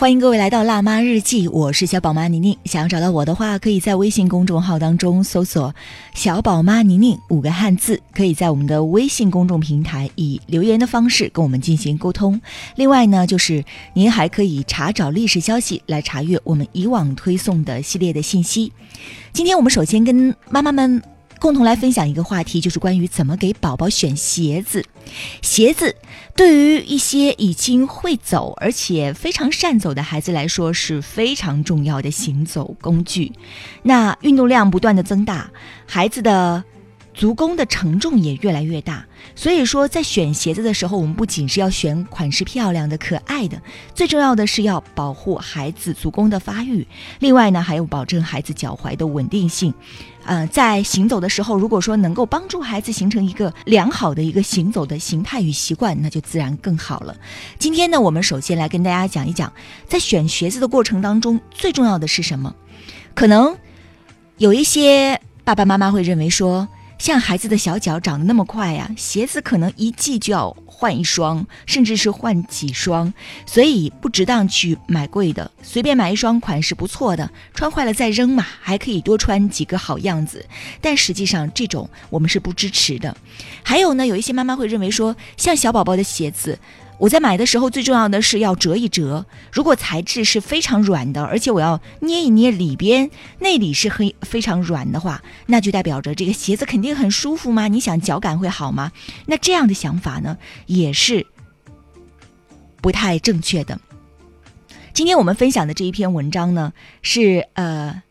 欢迎各位来到辣妈日记，我是小宝妈宁宁。想要找到我的话，可以在微信公众号当中搜索“小宝妈宁宁”五个汉字，可以在我们的微信公众平台以留言的方式跟我们进行沟通。另外呢，就是您还可以查找历史消息来查阅我们以往推送的系列的信息。今天我们首先跟妈妈们。共同来分享一个话题，就是关于怎么给宝宝选鞋子。鞋子对于一些已经会走而且非常善走的孩子来说是非常重要的行走工具。那运动量不断的增大，孩子的。足弓的承重也越来越大，所以说在选鞋子的时候，我们不仅是要选款式漂亮的、可爱的，最重要的是要保护孩子足弓的发育。另外呢，还有保证孩子脚踝的稳定性。呃，在行走的时候，如果说能够帮助孩子形成一个良好的一个行走的形态与习惯，那就自然更好了。今天呢，我们首先来跟大家讲一讲，在选鞋子的过程当中，最重要的是什么？可能有一些爸爸妈妈会认为说。像孩子的小脚长得那么快呀，鞋子可能一季就要换一双，甚至是换几双，所以不值当去买贵的，随便买一双款式不错的，穿坏了再扔嘛，还可以多穿几个好样子。但实际上这种我们是不支持的。还有呢，有一些妈妈会认为说，像小宝宝的鞋子。我在买的时候，最重要的是要折一折。如果材质是非常软的，而且我要捏一捏里边，内里是黑非常软的话，那就代表着这个鞋子肯定很舒服吗？你想脚感会好吗？那这样的想法呢，也是不太正确的。今天我们分享的这一篇文章呢，是呃。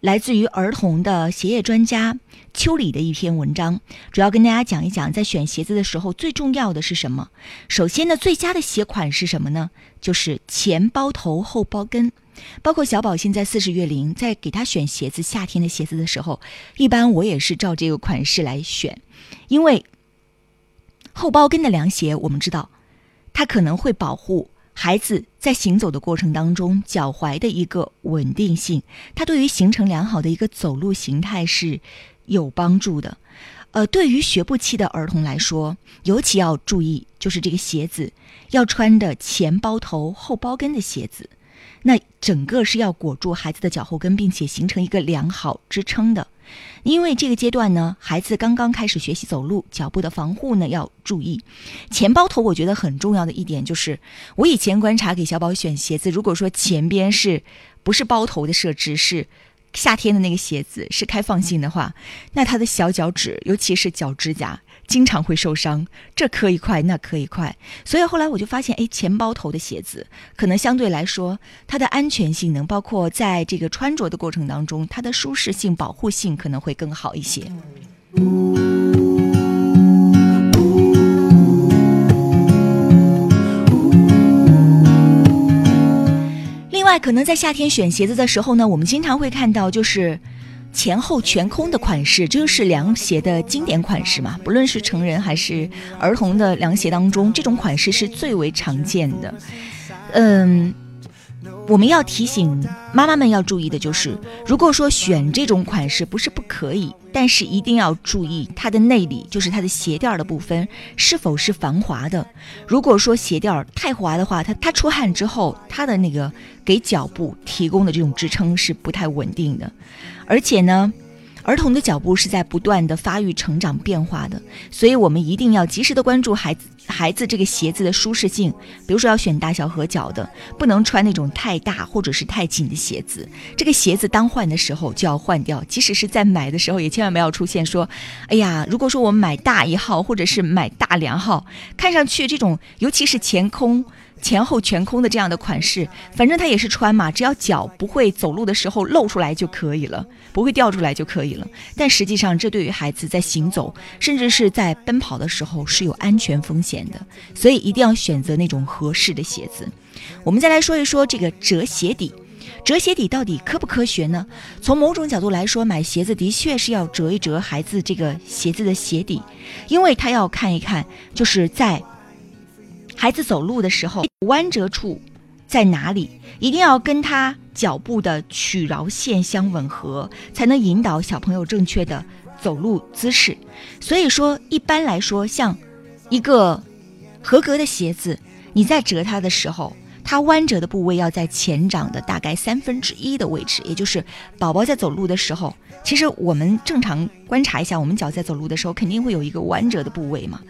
来自于儿童的鞋业专家邱里的一篇文章，主要跟大家讲一讲，在选鞋子的时候最重要的是什么。首先呢，最佳的鞋款是什么呢？就是前包头后包跟。包括小宝现在四十月龄，在给他选鞋子，夏天的鞋子的时候，一般我也是照这个款式来选，因为后包跟的凉鞋，我们知道它可能会保护。孩子在行走的过程当中，脚踝的一个稳定性，它对于形成良好的一个走路形态是有帮助的。呃，对于学步期的儿童来说，尤其要注意，就是这个鞋子要穿的前包头后包跟的鞋子，那整个是要裹住孩子的脚后跟，并且形成一个良好支撑的。因为这个阶段呢，孩子刚刚开始学习走路，脚部的防护呢要注意。钱包头，我觉得很重要的一点就是，我以前观察给小宝选鞋子，如果说前边是不是包头的设置，是夏天的那个鞋子是开放性的话，那他的小脚趾，尤其是脚指甲。经常会受伤，这磕一块，那磕一块，所以后来我就发现，哎，钱包头的鞋子可能相对来说，它的安全性能，包括在这个穿着的过程当中，它的舒适性、保护性可能会更好一些。另外，可能在夏天选鞋子的时候呢，我们经常会看到就是。前后全空的款式，这就是凉鞋的经典款式嘛。不论是成人还是儿童的凉鞋当中，这种款式是最为常见的。嗯。我们要提醒妈妈们要注意的就是，如果说选这种款式不是不可以，但是一定要注意它的内里，就是它的鞋垫的部分是否是防滑的。如果说鞋垫太滑的话，它它出汗之后，它的那个给脚部提供的这种支撑是不太稳定的，而且呢。儿童的脚步是在不断的发育、成长、变化的，所以我们一定要及时的关注孩子孩子这个鞋子的舒适性。比如说要选大小合脚的，不能穿那种太大或者是太紧的鞋子。这个鞋子当换的时候就要换掉，即使是在买的时候也千万不要出现说，哎呀，如果说我买大一号或者是买大两号，看上去这种尤其是前空。前后全空的这样的款式，反正它也是穿嘛，只要脚不会走路的时候露出来就可以了，不会掉出来就可以了。但实际上，这对于孩子在行走，甚至是在奔跑的时候是有安全风险的，所以一定要选择那种合适的鞋子。我们再来说一说这个折鞋底，折鞋底到底科不科学呢？从某种角度来说，买鞋子的确是要折一折孩子这个鞋子的鞋底，因为他要看一看，就是在孩子走路的时候弯折处在哪里，一定要跟他脚步的曲饶线相吻合，才能引导小朋友正确的走路姿势。所以说，一般来说，像一个合格的鞋子，你在折它的时候。它弯折的部位要在前掌的大概三分之一的位置，也就是宝宝在走路的时候，其实我们正常观察一下，我们脚在走路的时候肯定会有一个弯折的部位嘛，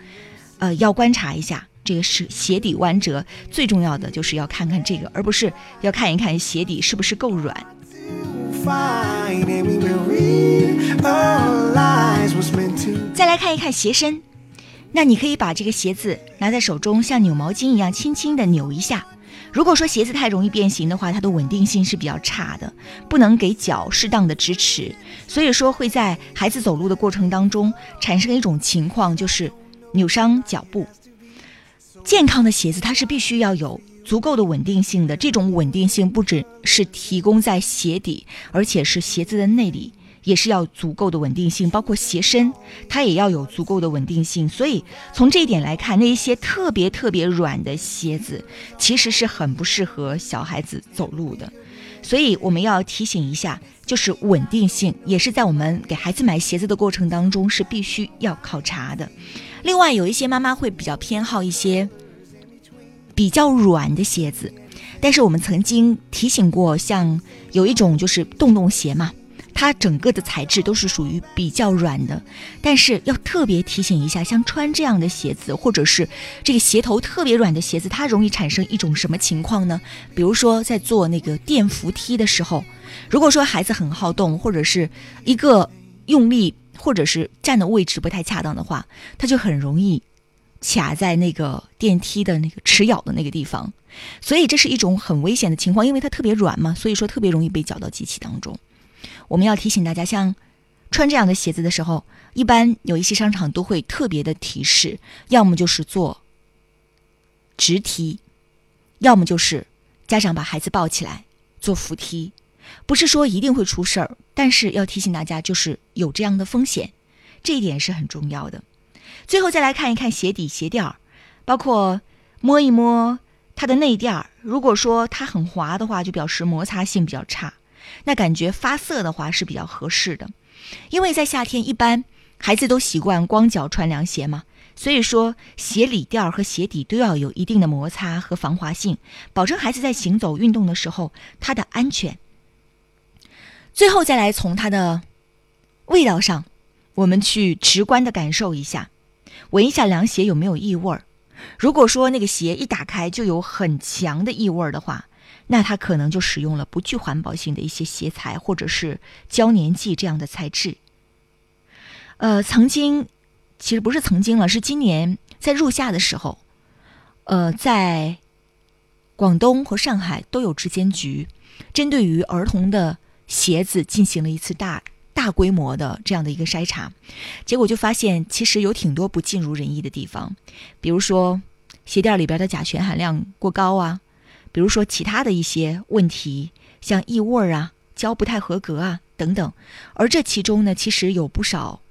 呃，要观察一下这个是鞋底弯折，最重要的就是要看看这个，而不是要看一看鞋底是不是够软。再来看一看鞋身，那你可以把这个鞋子拿在手中，像扭毛巾一样轻轻的扭一下。如果说鞋子太容易变形的话，它的稳定性是比较差的，不能给脚适当的支持，所以说会在孩子走路的过程当中产生一种情况，就是扭伤脚步。健康的鞋子它是必须要有足够的稳定性的，这种稳定性不只是提供在鞋底，而且是鞋子的内里。也是要足够的稳定性，包括鞋身，它也要有足够的稳定性。所以从这一点来看，那一些特别特别软的鞋子，其实是很不适合小孩子走路的。所以我们要提醒一下，就是稳定性也是在我们给孩子买鞋子的过程当中是必须要考察的。另外，有一些妈妈会比较偏好一些比较软的鞋子，但是我们曾经提醒过，像有一种就是洞洞鞋嘛。它整个的材质都是属于比较软的，但是要特别提醒一下，像穿这样的鞋子，或者是这个鞋头特别软的鞋子，它容易产生一种什么情况呢？比如说在做那个电扶梯的时候，如果说孩子很好动，或者是一个用力，或者是站的位置不太恰当的话，它就很容易卡在那个电梯的那个齿咬的那个地方，所以这是一种很危险的情况，因为它特别软嘛，所以说特别容易被绞到机器当中。我们要提醒大家，像穿这样的鞋子的时候，一般有一些商场都会特别的提示，要么就是做直梯，要么就是家长把孩子抱起来做扶梯。不是说一定会出事儿，但是要提醒大家，就是有这样的风险，这一点是很重要的。最后再来看一看鞋底鞋垫儿，包括摸一摸它的内垫儿，如果说它很滑的话，就表示摩擦性比较差。那感觉发涩的话是比较合适的，因为在夏天一般孩子都习惯光脚穿凉鞋嘛，所以说鞋里垫儿和鞋底都要有一定的摩擦和防滑性，保证孩子在行走运动的时候它的安全。最后再来从它的味道上，我们去直观的感受一下，闻一下凉鞋有没有异味儿。如果说那个鞋一打开就有很强的异味儿的话，那它可能就使用了不具环保性的一些鞋材，或者是胶粘剂这样的材质。呃，曾经，其实不是曾经了，是今年在入夏的时候，呃，在广东和上海都有质监局针对于儿童的鞋子进行了一次大大规模的这样的一个筛查，结果就发现其实有挺多不尽如人意的地方，比如说鞋垫里边的甲醛含量过高啊。比如说其他的一些问题，像异味啊、胶不太合格啊等等，而这其中呢，其实有不少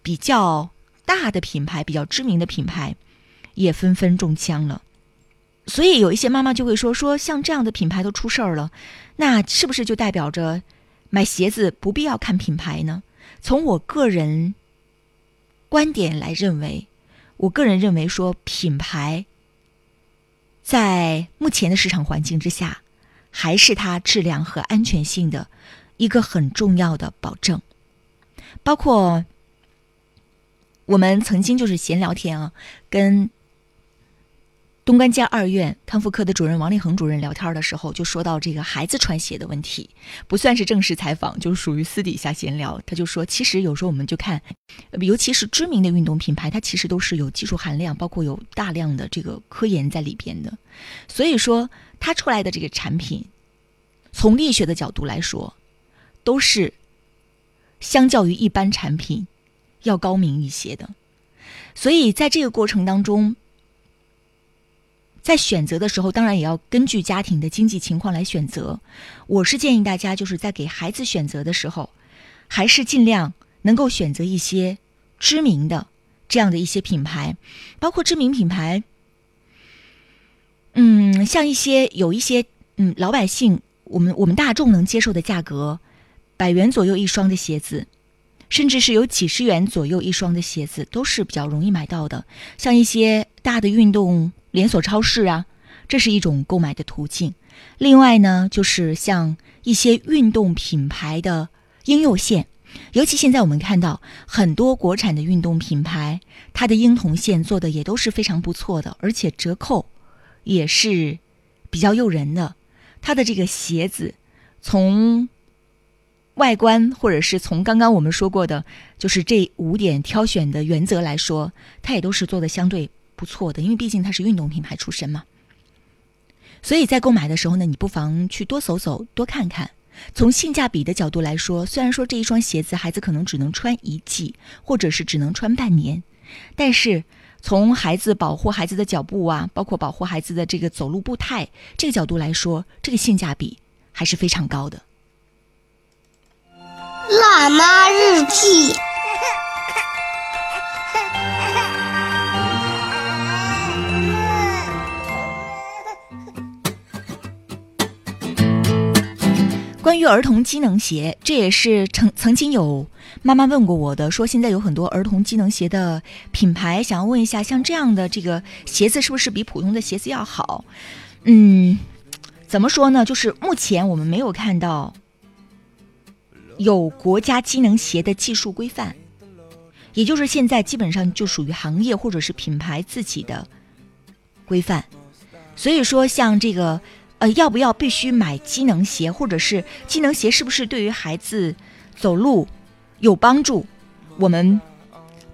比较大的品牌、比较知名的品牌也纷纷中枪了。所以有一些妈妈就会说：说像这样的品牌都出事儿了，那是不是就代表着买鞋子不必要看品牌呢？从我个人观点来认为，我个人认为说品牌。在目前的市场环境之下，还是它质量和安全性的一个很重要的保证。包括我们曾经就是闲聊天啊，跟。东关街二院康复科的主任王立恒主任聊天的时候，就说到这个孩子穿鞋的问题，不算是正式采访，就是属于私底下闲聊。他就说，其实有时候我们就看，尤其是知名的运动品牌，它其实都是有技术含量，包括有大量的这个科研在里边的。所以说，它出来的这个产品，从力学的角度来说，都是相较于一般产品要高明一些的。所以在这个过程当中。在选择的时候，当然也要根据家庭的经济情况来选择。我是建议大家，就是在给孩子选择的时候，还是尽量能够选择一些知名的这样的一些品牌，包括知名品牌。嗯，像一些有一些嗯老百姓，我们我们大众能接受的价格，百元左右一双的鞋子。甚至是有几十元左右一双的鞋子，都是比较容易买到的。像一些大的运动连锁超市啊，这是一种购买的途径。另外呢，就是像一些运动品牌的婴幼线，尤其现在我们看到很多国产的运动品牌，它的婴童线做的也都是非常不错的，而且折扣也是比较诱人的。它的这个鞋子从外观，或者是从刚刚我们说过的，就是这五点挑选的原则来说，它也都是做的相对不错的，因为毕竟它是运动品牌出身嘛。所以在购买的时候呢，你不妨去多走走，多看看。从性价比的角度来说，虽然说这一双鞋子孩子可能只能穿一季，或者是只能穿半年，但是从孩子保护孩子的脚步啊，包括保护孩子的这个走路步态这个角度来说，这个性价比还是非常高的。辣妈日记。关于儿童机能鞋，这也是曾曾经有妈妈问过我的，说现在有很多儿童机能鞋的品牌，想要问一下，像这样的这个鞋子是不是比普通的鞋子要好？嗯，怎么说呢？就是目前我们没有看到。有国家机能鞋的技术规范，也就是现在基本上就属于行业或者是品牌自己的规范。所以说，像这个，呃，要不要必须买机能鞋，或者是机能鞋是不是对于孩子走路有帮助？我们。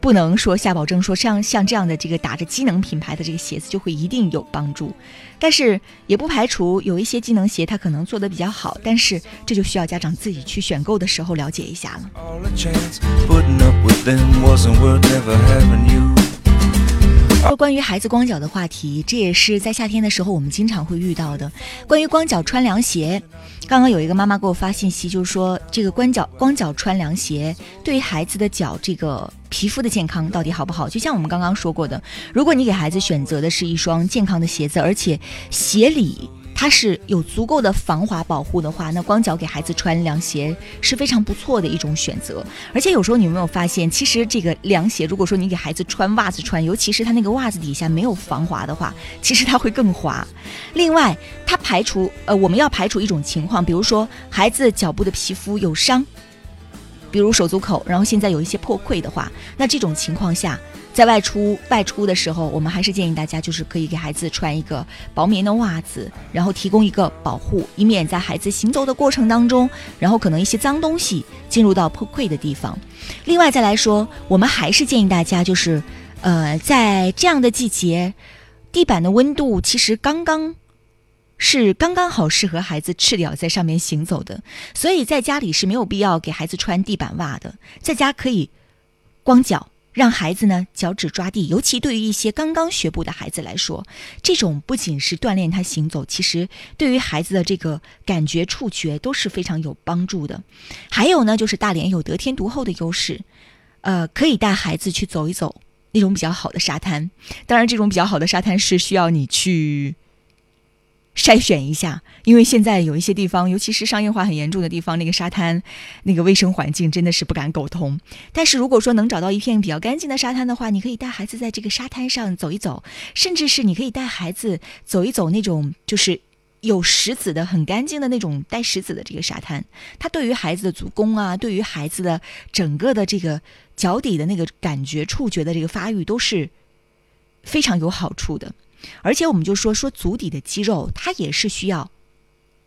不能说下保证说像像这样的这个打着机能品牌的这个鞋子就会一定有帮助，但是也不排除有一些机能鞋它可能做的比较好，但是这就需要家长自己去选购的时候了解一下了。说关于孩子光脚的话题，这也是在夏天的时候我们经常会遇到的。关于光脚穿凉鞋，刚刚有一个妈妈给我发信息，就是说这个光脚光脚穿凉鞋对于孩子的脚这个皮肤的健康到底好不好？就像我们刚刚说过的，如果你给孩子选择的是一双健康的鞋子，而且鞋里。它是有足够的防滑保护的话，那光脚给孩子穿凉鞋是非常不错的一种选择。而且有时候你有没有发现，其实这个凉鞋，如果说你给孩子穿袜子穿，尤其是他那个袜子底下没有防滑的话，其实它会更滑。另外，它排除呃，我们要排除一种情况，比如说孩子脚部的皮肤有伤，比如手足口，然后现在有一些破溃的话，那这种情况下。在外出外出的时候，我们还是建议大家，就是可以给孩子穿一个薄棉的袜子，然后提供一个保护，以免在孩子行走的过程当中，然后可能一些脏东西进入到破溃的地方。另外再来说，我们还是建议大家，就是呃，在这样的季节，地板的温度其实刚刚是刚刚好适合孩子赤脚在上面行走的，所以在家里是没有必要给孩子穿地板袜的，在家可以光脚。让孩子呢脚趾抓地，尤其对于一些刚刚学步的孩子来说，这种不仅是锻炼他行走，其实对于孩子的这个感觉触觉都是非常有帮助的。还有呢，就是大连有得天独厚的优势，呃，可以带孩子去走一走那种比较好的沙滩。当然，这种比较好的沙滩是需要你去。筛选一下，因为现在有一些地方，尤其是商业化很严重的地方，那个沙滩，那个卫生环境真的是不敢苟同。但是如果说能找到一片比较干净的沙滩的话，你可以带孩子在这个沙滩上走一走，甚至是你可以带孩子走一走那种就是有石子的、很干净的那种带石子的这个沙滩。它对于孩子的足弓啊，对于孩子的整个的这个脚底的那个感觉、触觉的这个发育都是非常有好处的。而且我们就说说足底的肌肉，它也是需要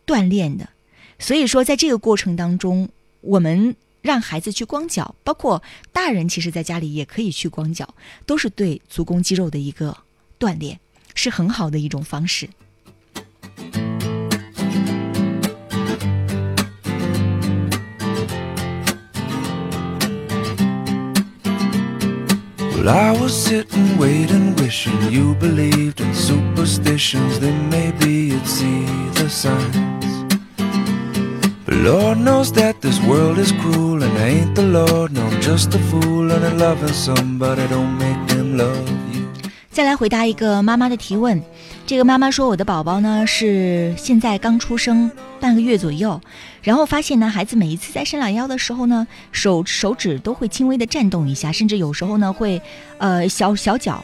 锻炼的。所以说，在这个过程当中，我们让孩子去光脚，包括大人其实在家里也可以去光脚，都是对足弓肌肉的一个锻炼，是很好的一种方式。Well, I was sitting, waiting, wishing you believed in superstitions. Then maybe you'd see the signs. But Lord knows that this world is cruel, and I ain't the Lord. No, I'm just a fool, and I'm loving somebody don't make them love you. 再来回答一个妈妈的提问， 这个妈妈说：“我的宝宝呢是现在刚出生半个月左右，然后发现呢，孩子每一次在伸懒腰的时候呢，手手指都会轻微的颤动一下，甚至有时候呢会，呃小小脚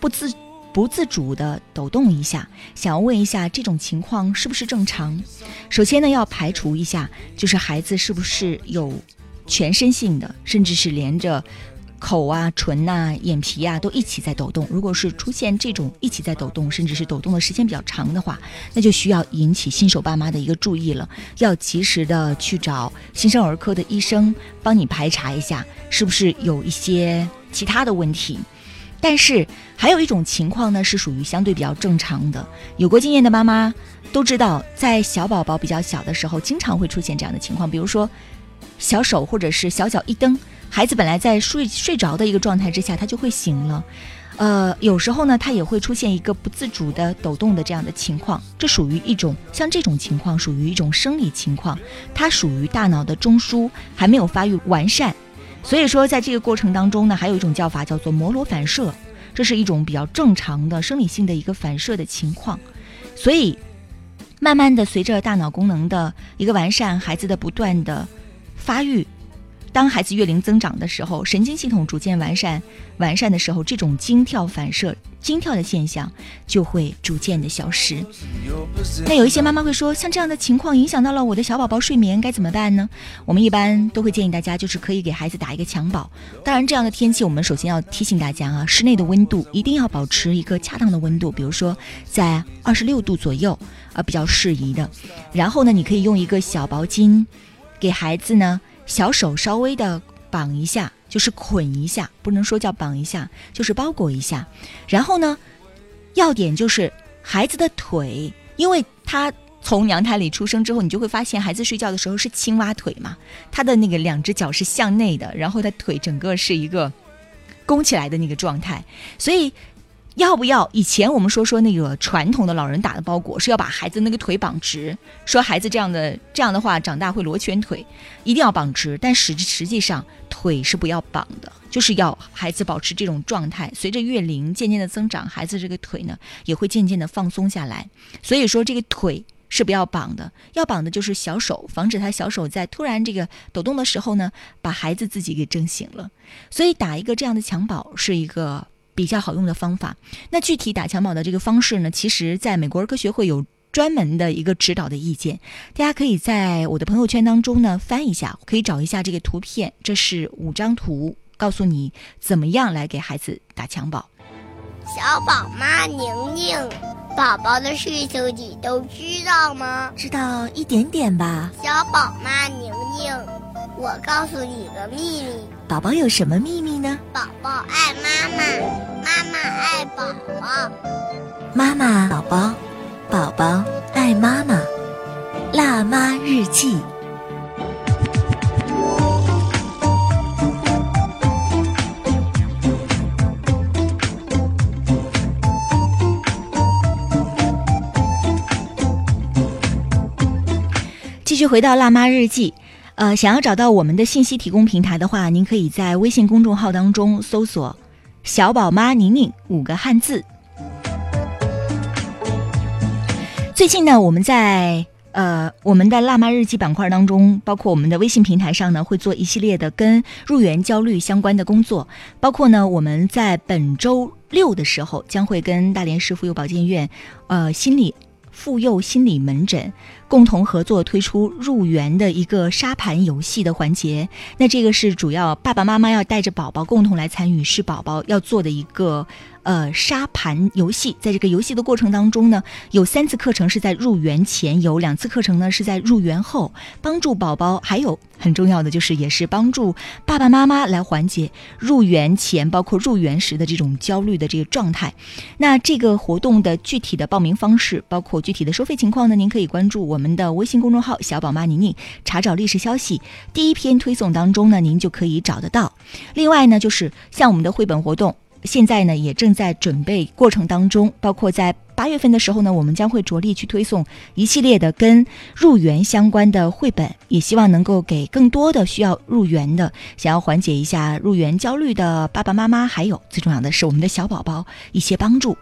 不自不自主的抖动一下。想要问一下这种情况是不是正常？首先呢要排除一下，就是孩子是不是有全身性的，甚至是连着。”口啊、唇呐、眼皮啊都一起在抖动。如果是出现这种一起在抖动，甚至是抖动的时间比较长的话，那就需要引起新手爸妈的一个注意了，要及时的去找新生儿科的医生帮你排查一下，是不是有一些其他的问题。但是还有一种情况呢，是属于相对比较正常的。有过经验的妈妈都知道，在小宝宝比较小的时候，经常会出现这样的情况，比如说小手或者是小脚一蹬。孩子本来在睡睡着的一个状态之下，他就会醒了，呃，有时候呢，他也会出现一个不自主的抖动的这样的情况，这属于一种像这种情况属于一种生理情况，它属于大脑的中枢还没有发育完善，所以说在这个过程当中呢，还有一种叫法叫做摩罗反射，这是一种比较正常的生理性的一个反射的情况，所以慢慢的随着大脑功能的一个完善，孩子的不断的发育。当孩子月龄增长的时候，神经系统逐渐完善，完善的时候，这种惊跳反射、惊跳的现象就会逐渐的消失。那有一些妈妈会说，像这样的情况影响到了我的小宝宝睡眠，该怎么办呢？我们一般都会建议大家，就是可以给孩子打一个襁褓。当然，这样的天气，我们首先要提醒大家啊，室内的温度一定要保持一个恰当的温度，比如说在二十六度左右，啊，比较适宜的。然后呢，你可以用一个小毛巾给孩子呢。小手稍微的绑一下，就是捆一下，不能说叫绑一下，就是包裹一下。然后呢，要点就是孩子的腿，因为他从娘胎里出生之后，你就会发现孩子睡觉的时候是青蛙腿嘛，他的那个两只脚是向内的，然后他腿整个是一个弓起来的那个状态，所以。要不要？以前我们说说那个传统的老人打的包裹是要把孩子那个腿绑直，说孩子这样的这样的话长大会罗圈腿，一定要绑直。但实实际上腿是不要绑的，就是要孩子保持这种状态。随着月龄渐渐的增长，孩子这个腿呢也会渐渐的放松下来。所以说这个腿是不要绑的，要绑的就是小手，防止他小手在突然这个抖动的时候呢，把孩子自己给震醒了。所以打一个这样的襁褓是一个。比较好用的方法。那具体打襁褓的这个方式呢？其实，在美国儿科学会有专门的一个指导的意见，大家可以在我的朋友圈当中呢翻一下，可以找一下这个图片。这是五张图，告诉你怎么样来给孩子打襁褓。小宝妈宁宁，宝宝的事情你都知道吗？知道一点点吧。小宝妈宁宁，我告诉你个秘密。宝宝有什么秘密呢？宝宝爱妈妈，妈妈爱宝宝。妈妈宝宝，宝宝爱妈妈。辣妈日记。继续回到辣妈日记。呃，想要找到我们的信息提供平台的话，您可以在微信公众号当中搜索“小宝妈宁宁”五个汉字。最近呢，我们在呃我们的“辣妈日记”板块当中，包括我们的微信平台上呢，会做一系列的跟入园焦虑相关的工作。包括呢，我们在本周六的时候，将会跟大连市妇幼保健院呃心理妇幼心理门诊。共同合作推出入园的一个沙盘游戏的环节，那这个是主要爸爸妈妈要带着宝宝共同来参与，是宝宝要做的一个。呃，沙盘游戏，在这个游戏的过程当中呢，有三次课程是在入园前，有两次课程呢是在入园后，帮助宝宝，还有很重要的就是也是帮助爸爸妈妈来缓解入园前，包括入园时的这种焦虑的这个状态。那这个活动的具体的报名方式，包括具体的收费情况呢，您可以关注我们的微信公众号“小宝妈宁宁”，查找历史消息，第一篇推送当中呢，您就可以找得到。另外呢，就是像我们的绘本活动，现在呢也正在准备过程当中，包括在八月份的时候呢，我们将会着力去推送一系列的跟入园相关的绘本，也希望能够给更多的需要入园的、想要缓解一下入园焦虑的爸爸妈妈，还有最重要的是我们的小宝宝一些帮助。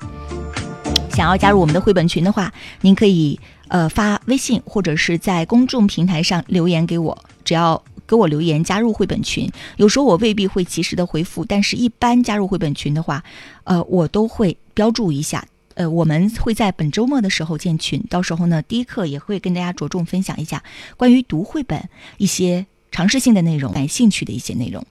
想要加入我们的绘本群的话，您可以呃发微信或者是在公众平台上留言给我，只要给我留言加入绘本群。有时候我未必会及时的回复，但是一般加入绘本群的话，呃，我都会标注一下。呃，我们会在本周末的时候建群，到时候呢，第一课也会跟大家着重分享一下关于读绘本一些尝试性的内容，感兴趣的一些内容。